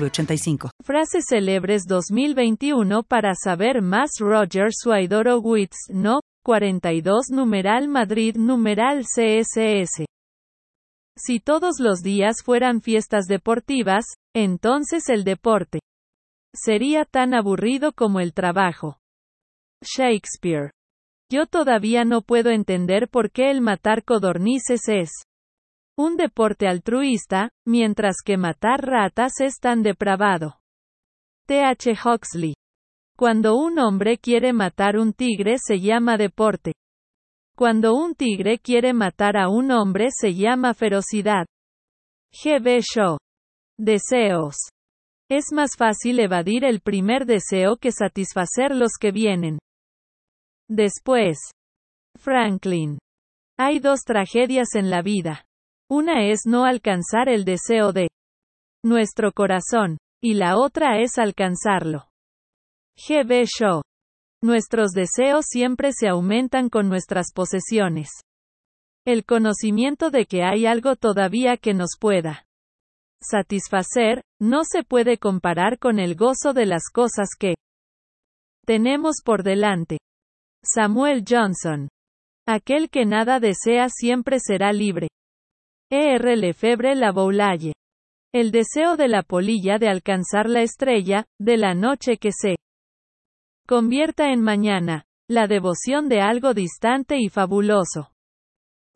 906985. Frases célebres 2021 para saber más Roger Suaidoro Witz, no, 42 numeral Madrid numeral CSS. Si todos los días fueran fiestas deportivas, entonces el deporte sería tan aburrido como el trabajo. Shakespeare. Yo todavía no puedo entender por qué el matar codornices es un deporte altruista, mientras que matar ratas es tan depravado. T.H. Huxley. Cuando un hombre quiere matar un tigre se llama deporte. Cuando un tigre quiere matar a un hombre se llama ferocidad. G.B. Shaw. Deseos. Es más fácil evadir el primer deseo que satisfacer los que vienen. Después. Franklin. Hay dos tragedias en la vida. Una es no alcanzar el deseo de nuestro corazón, y la otra es alcanzarlo. G.B. Shaw. Nuestros deseos siempre se aumentan con nuestras posesiones. El conocimiento de que hay algo todavía que nos pueda satisfacer, no se puede comparar con el gozo de las cosas que tenemos por delante. Samuel Johnson. Aquel que nada desea siempre será libre. E. R. Lefebvre Laboulaye. El deseo de la polilla de alcanzar la estrella, de la noche que se convierta en mañana, la devoción de algo distante y fabuloso.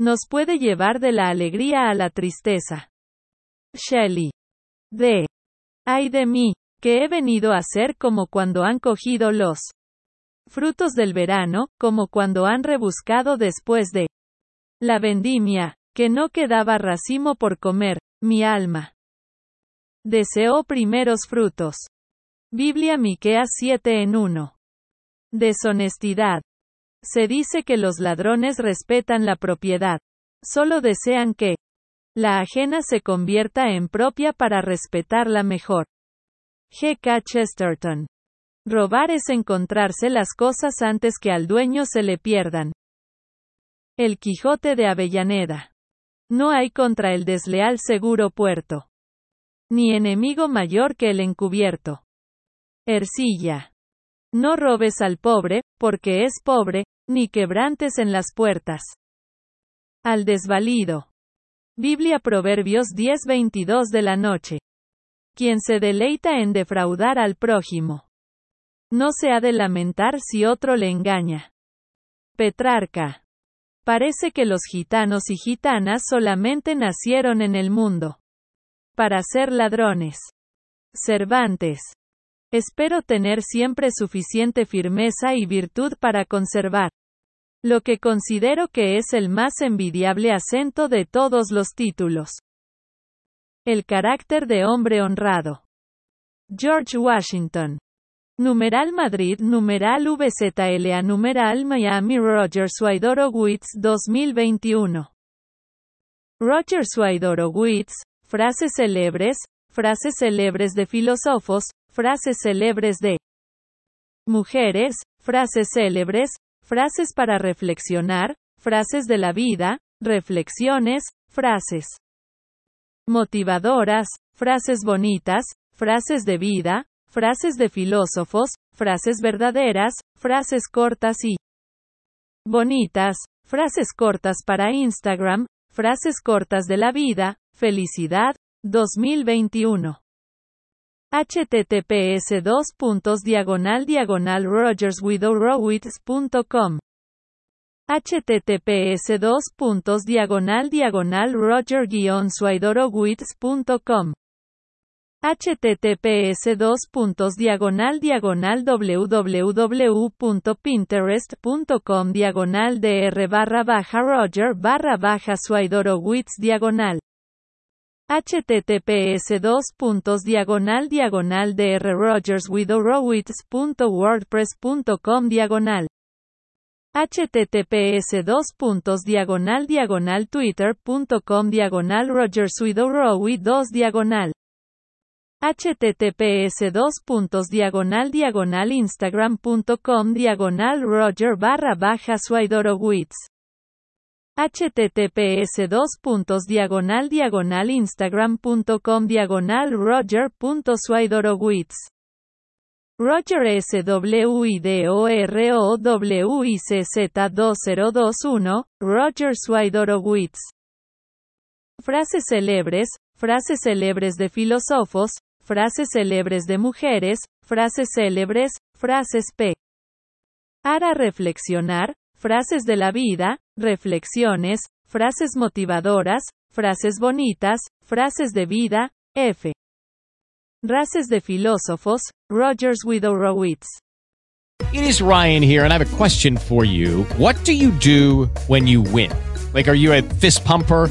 Nos puede llevar de la alegría a la tristeza. Shelley. D. Ay de mí, que he venido a ser como cuando han cogido los frutos del verano, como cuando han rebuscado después de la vendimia, que no quedaba racimo por comer, mi alma. Deseó primeros frutos. Biblia Miqueas 7 en 1. Deshonestidad. Se dice que los ladrones respetan la propiedad. Solo desean que la ajena se convierta en propia para respetarla mejor. G. K. Chesterton. Robar es encontrarse las cosas antes que al dueño se le pierdan. El Quijote de Avellaneda. No hay contra el desleal seguro puerto. Ni enemigo mayor que el encubierto. Ercilla. No robes al pobre, porque es pobre, ni quebrantes en las puertas. Al desvalido. Biblia Proverbios 10:22 de la noche. Quien se deleita en defraudar al prójimo. No se ha de lamentar si otro le engaña. Petrarca. Parece que los gitanos y gitanas solamente nacieron en el mundo. Para ser ladrones. Cervantes. Espero tener siempre suficiente firmeza y virtud para conservar lo que considero que es el más envidiable acento de todos los títulos. El carácter de hombre honrado. George Washington. Numeral Madrid, numeral VZLA, numeral Miami, Roger Suaidoro Witz 2021. Roger Suaidoro Witz, frases célebres, frases célebres de filósofos, frases célebres de mujeres, frases célebres, frases para reflexionar, frases de la vida, reflexiones, frases motivadoras, frases bonitas, frases de vida, frases de filósofos, frases verdaderas, frases cortas y bonitas, frases cortas para Instagram, frases cortas de la vida, felicidad, 2021 https dos puntos diagonal diagonal rogerswidowrowitz.com https dos puntos diagonal diagonal roger swiderowitz.com https dos puntos diagonal diagonal www.pinterest.com diagonal dr barra baja roger barra baja swiderowitz diagonal. https dos puntos diagonal diagonal dr rogerswidowrowitz.wordpress.com diagonal https dos puntos diagonal. diagonal twitter.com diagonal rogerswidowrowi 2 diagonal https dos puntos diagonal diagonal instagram.com diagonal roger barra baja Swidorowitz https dos puntos diagonal diagonal instagram.com diagonal roger.swidorowitz Roger SWIDOROWICZ2021, Roger Swidorowitz. Frases célebres, frases célebres de filósofos, frases célebres de mujeres, frases célebres, frases P. Para reflexionar, frases de la vida, reflexiones, frases motivadoras, frases bonitas, frases de vida, F. Races de filósofos, Rogers Widowrowitz. It is Ryan here, and I have a question for you. What do you do when you win? Like, are you a fist pumper?